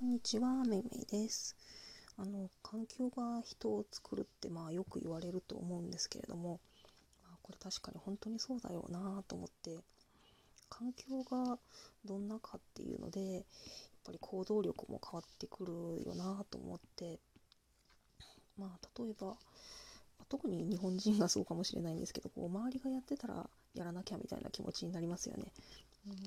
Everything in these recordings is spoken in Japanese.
こんにちは、めいめいです。あの、環境が人を作るってまあよく言われると思うんですけれども、まあ、これ確かに本当にそうだよなと思って、環境がどんなかっていうので、やっぱり行動力も変わってくるよなと思って、まあ例えば、特に日本人がそうかもしれないんですけど、こう周りがやってたらやらなきゃみたいな気持ちになりますよね。うん、なん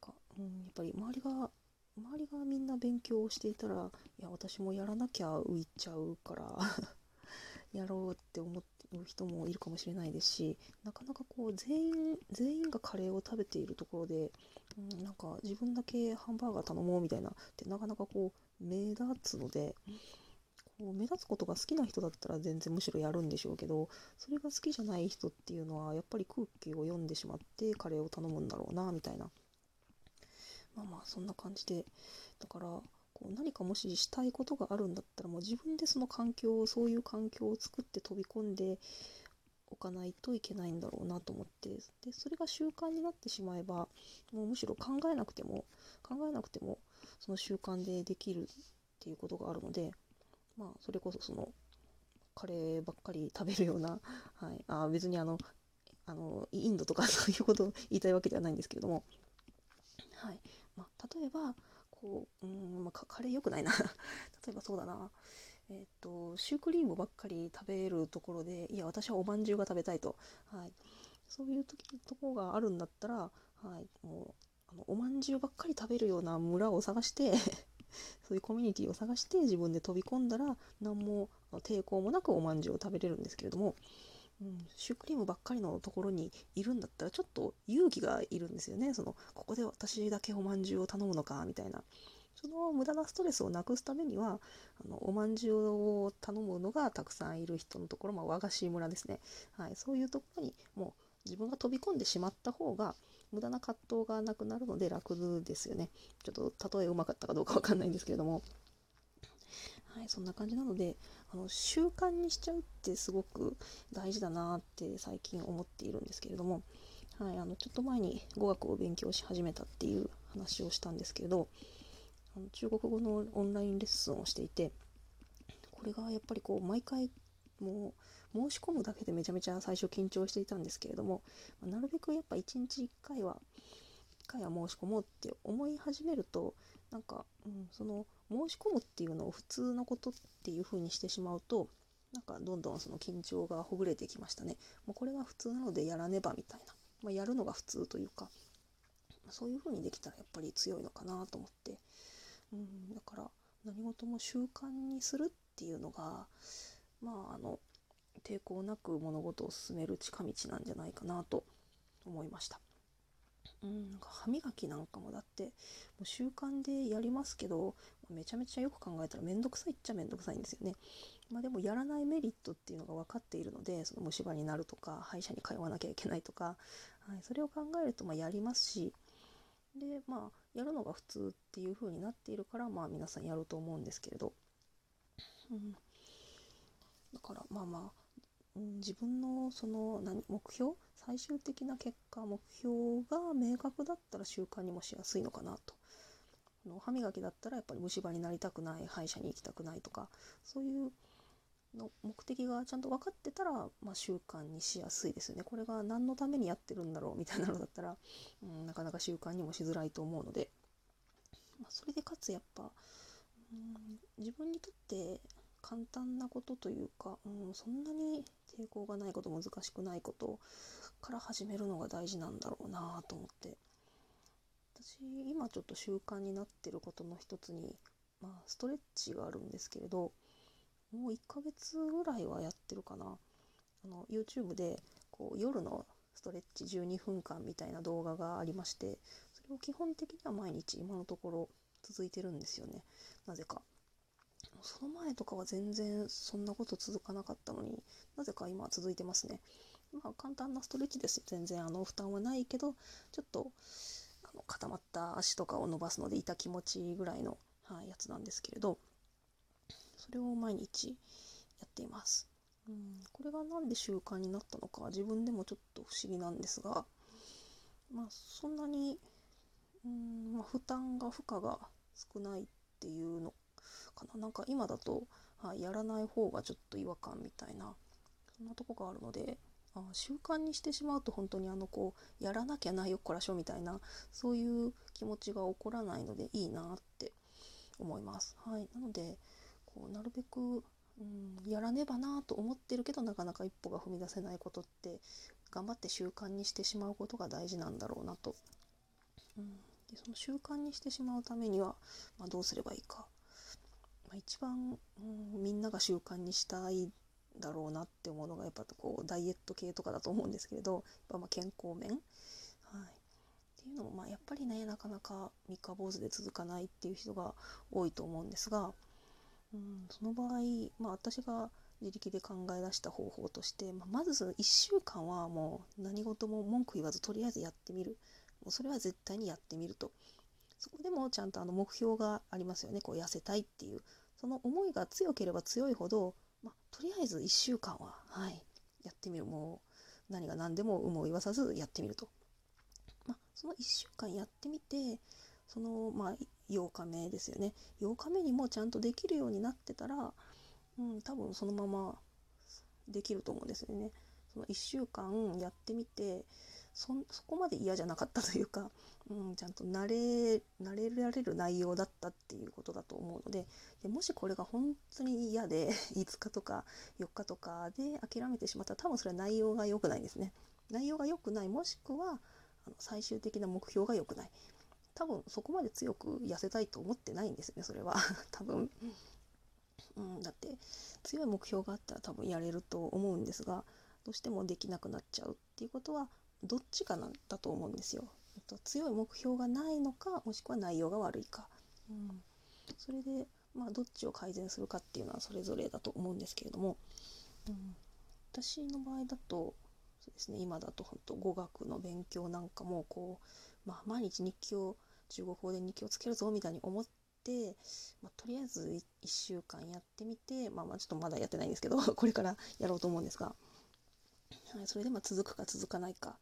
か、うん、やっぱり周りが周りがみんな勉強をしていたらいや私もやらなきゃ浮いちゃうから やろうって思ってる人もいるかもしれないですしなかなかこう全員全員がカレーを食べているところで、うん、なんか自分だけハンバーガー頼もうみたいなってなかなかこう目立つので。こう目立つことが好きな人だったら全然むしろやるんでしょうけどそれが好きじゃない人っていうのはやっぱり空気を読んでしまってカレーを頼むんだろうなみたいなまあまあそんな感じで。だからこう何かもししたいことがあるんだったらもう自分でその環境をそういう環境を作って飛び込んでおかないといけないんだろうなと思って。でそれが習慣になってしまえばもうむしろ考えなくても考えなくてもその習慣でできるっていうことがあるのでまあそれこそそのカレーばっかり食べるような、はい、あ別にあのあのインドとかそういうことを言いたいわけではないんですけれども、はい。まあ、例えばこう、うんまあ、カレー良くないな。例えばそうだな。えっ、とシュークリームばっかり食べるところでいや私はおまんじゅうが食べたいと、はい、そういう時とこがあるんだったら、はい、もうあのおまんじゅうばっかり食べるような村を探して そういうコミュニティを探して自分で飛び込んだら何も抵抗もなくおまんじゅうを食べれるんですけれどもうん、シュークリームばっかりのところにいるんだったらちょっと勇気がいるんですよね。そのここで私だけおまんじゅうを頼むのかみたいな。その無駄なストレスをなくすためにはあのおまんじゅうを頼むのがたくさんいる人のところ、まあ、和菓子村ですね、はい、そういうところにもう自分が飛び込んでしまった方が無駄な葛藤がなくなるので楽ですよね。ちょっと例えうまかったかどうかわかんないんですけれども。そんな感じなのであの習慣にしちゃうってすごく大事だなって最近思っているんですけれども、はい、あのちょっと前に語学を勉強し始めたっていう話をしたんですけれどあの中国語のオンラインレッスンをしていてこれがやっぱりこう毎回もう申し込むだけでめちゃめちゃ最初緊張していたんですけれどもなるべくやっぱ1日1回は1回は申し込もうって思い始めるとなんか、うん、その申し込むっていうのを普通のことっていう風にしてしまうとなんかどんどんその緊張がほぐれてきましたね。もうこれが普通なのでやらねばみたいな、まあ、やるのが普通というかそういう風にできたらやっぱり強いのかなと思って、うん、だから何事も習慣にするっていうのがまああの抵抗なく物事を進める近道なんじゃないかなと思いました。うん、歯磨きなんかもだってもう習慣でやりますけどめちゃめちゃよく考えたらめんどくさいっちゃめんどくさいんですよね。まあ、でもやらないメリットっていうのが分かっているのでその虫歯になるとか歯医者に通わなきゃいけないとか、はい、それを考えるとまやりますしでまあやるのが普通っていう風になっているからまあ皆さんやると思うんですけれど、うん、だからまあまあうん、自分のその何目標最終的な結果目標が明確だったら習慣にもしやすいのかなと。の歯磨きだったらやっぱり虫歯になりたくない歯医者に行きたくないとかそういうの目的がちゃんと分かってたら、まあ、習慣にしやすいですよね。これが何のためにやってるんだろうみたいなのだったら、うん、なかなか習慣にもしづらいと思うので、まあ、それでかつやっぱ、うん、自分にとって簡単なことというか、うん、そんなに抵抗がないこと難しくないことから始めるのが大事なんだろうなと思って。私今ちょっと習慣になってることの一つに、まあ、ストレッチがあるんですけれどもう1ヶ月ぐらいはやってるかな。あの YouTube でこう夜のストレッチ12分間みたいな動画がありましてそれを基本的には毎日今のところ続いてるんですよね。なぜか。その前とかは全然そんなこと続かなかったのになぜか今続いてますね。まあ簡単なストレッチです。全然あの負担はないけどちょっとあの固まった足とかを伸ばすので痛気持ちいいぐらいの、はい、やつなんですけれどそれを毎日やっています。うん、これが何で習慣になったのか自分でもちょっと不思議なんですがまあそんなにうん、まあ、負担が負荷が少ないっていうのかななんか今だと、はい、やらない方がちょっと違和感みたいなそんなとこがあるのであ習慣にしてしまうと本当にあのこうやらなきゃないよっこらしょみたいなそういう気持ちが起こらないのでいいなって思います。はい、なのでこうなるべく、うん、やらねばなと思ってるけどなかなか一歩が踏み出せないことって頑張って習慣にしてしまうことが大事なんだろうなと。うん、でその習慣にしてしまうためには、まあ、どうすればいいか。一番、うん、みんなが習慣にしたいだろうなって思うのがやっぱこうダイエット系とかだと思うんですけれどやっぱま健康面、はい、っていうのもまあやっぱりねなかなか三日坊主で続かないっていう人が多いと思うんですが、うん、その場合、まあ、私が自力で考え出した方法として、まあ、まずその1週間はもう何事も文句言わずとりあえずやってみる。もうそれは絶対にやってみると。そこでもちゃんとあの目標がありますよね。こう痩せたいっていう。その思いが強ければ強いほどま、とりあえず1週間は、はい、やってみる。もう何が何でも有無を言わさずやってみると。ま、その1週間やってみて、その、まあ、8日目ですよね。8日目にもちゃんとできるようになってたら、うん、多分そのままできると思うんですよね。その1週間やってみて、そそこまで嫌じゃなかったというか、うん、ちゃんと慣れ慣れられる内容だったっていうことだと思うのででもしこれが本当に嫌で 5日とか4日とかで諦めてしまったら多分それは内容が良くないんですね。内容が良くないもしくはあの最終的な目標が良くない。多分そこまで強く痩せたいと思ってないんですねそれは。多分、うん、だって強い目標があったら多分やれると思うんですがどうしてもできなくなっちゃうっていうことはどっちかなんだと思うんですよ。えっと、強い目標がないのかもしくは内容が悪いか、うん、それで、まあ、どっちを改善するかっていうのはそれぞれだと思うんですけれども、うん、私の場合だとそうですね今だと本当語学の勉強なんかもこう、まあ、毎日日記を中国語で日記をつけるぞみたいに思って、まあ、とりあえず1週間やってみて、まあ、まあちょっとまだやってないんですけど これからやろうと思うんですが、はい、それでま続くか続かないか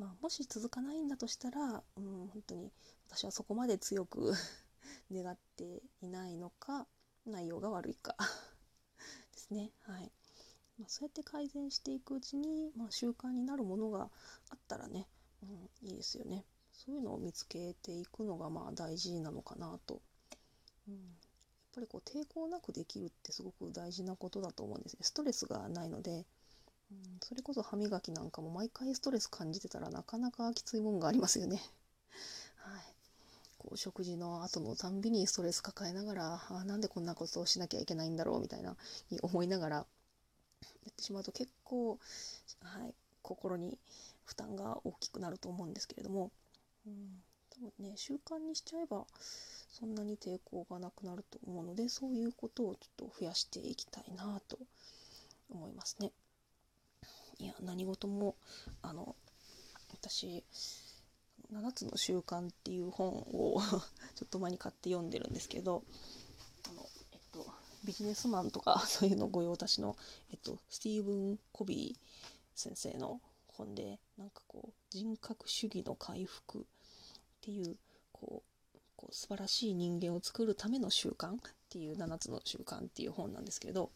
まあ、もし続かないんだとしたら、うん、本当に私はそこまで強く 願っていないのか内容が悪いか ですね。はいまあ、そうやって改善していくうちに、まあ、習慣になるものがあったらね、うん、いいですよね。そういうのを見つけていくのがまあ大事なのかなと。うん、やっぱりこう抵抗なくできるってすごく大事なことだと思うんですね。ストレスがないので、それこそ歯磨きなんかも毎回ストレス感じてたらなかなかきついもんがありますよね。はい、こう食事の後のたんびにストレス抱えながらあなんでこんなことをしなきゃいけないんだろうみたいなに思いながらやってしまうと結構、はい、心に負担が大きくなると思うんですけれども、うん、多分ね習慣にしちゃえばそんなに抵抗がなくなると思うのでそういうことをちょっと増やしていきたいなと思いますね。いや何事もあの私「7つの習慣」っていう本を ちょっと前に買って読んでるんですけどあの、えっと、ビジネスマンとか そういうの御用達の、えっと、スティーブン・コビー先生の本でなんかこう人格主義の回復っていうこうこう素晴らしい人間を作るための習慣っていう7つの習慣っていう本なんですけど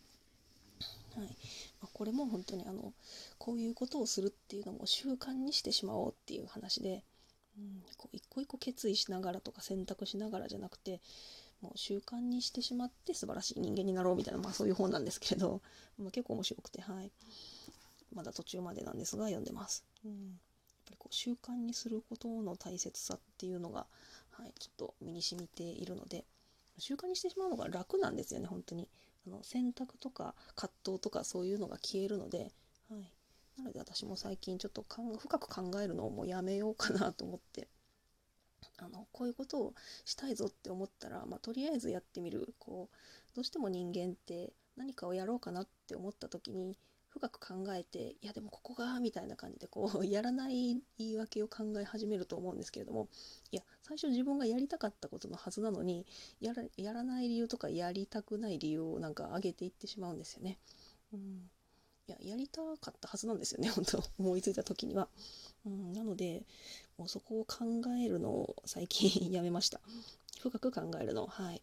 はいまあ、これも本当にあのこういうことをするっていうのも習慣にしてしまおうっていう話で、うん、こう一個一個決意しながらとか選択しながらじゃなくてもう習慣にしてしまって素晴らしい人間になろうみたいな、まあ、そういう本なんですけれど、まあ、結構面白くて、はい、まだ途中までなんですが読んでます。うん、やっぱりこう習慣にすることの大切さっていうのが、はい、ちょっと身に染みているので習慣にしてしまうのが楽なんですよね本当に。あの選択とか葛藤とかそういうのが消えるので、はい、なので私も最近ちょっと深く考えるのをもうやめようかなと思ってあのこういうことをしたいぞって思ったら、まあ、とりあえずやってみる。こうどうしても人間って何かをやろうかなって思った時に深く考えていやでもここがみたいな感じでこうやらない言い訳を考え始めると思うんですけれどもいや最初自分がやりたかったことのはずなのにやらやらない理由とかやりたくない理由をなんか上げていってしまうんですよね。うんいややりたかったはずなんですよね 本当思いついた時には。うん、なのでもうそこを考えるのを最近やめました。深く考えるのはい。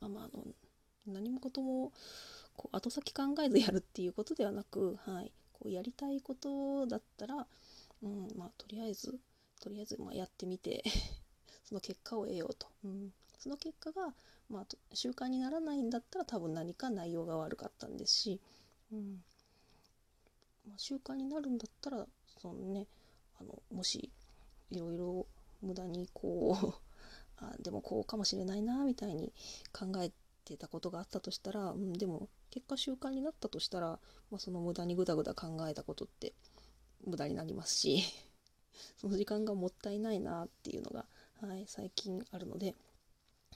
まあまああの何もこともこう後先考えずやるっていうことではなく、はい、こうやりたいことだったら、うんまあ、とりあえずとりあえずまやってみて その結果を得ようと、うん、その結果が、まあ、習慣にならないんだったら多分何か内容が悪かったんですし、うん。まあ、習慣になるんだったらそのねあのもしいろいろ無駄にこう あでもこうかもしれないなみたいに考えてたことがあったとしたら、うん、でも結果習慣になったとしたら、まあ、その無駄にぐだぐだ考えたことって無駄になりますしその時間がもったいないなっていうのが、はい、最近あるので、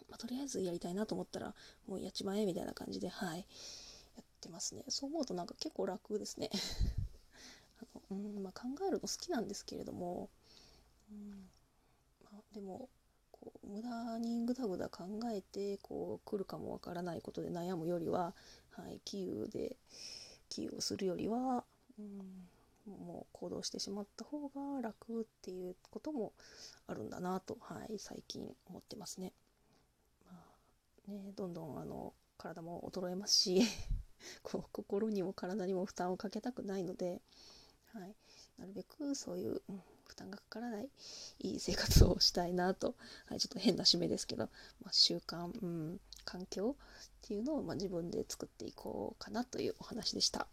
まあ、とりあえずやりたいなと思ったらもうやっちまえみたいな感じで、はい、やってますね。そう思うとなんか結構楽ですね。あの、うんまあ、考えるの好きなんですけれども、うんまあ、でもこう無駄にぐだぐだ考えてこう来るかもわからないことで悩むよりは、はい、キーでキーをするよりは、うん、もう行動してしまった方が楽っていうこともあるんだなと、はい、最近思ってますね。まあ、ねどんどんあの体も衰えますし こう心にも体にも負担をかけたくないので、はい、なるべくそういう、うん、負担がかからないいい生活をしたいなと、はい、ちょっと変な締めですけど、まあ、習慣、うん、環境っていうのを、まあ、自分で作っていこうかなというお話でした。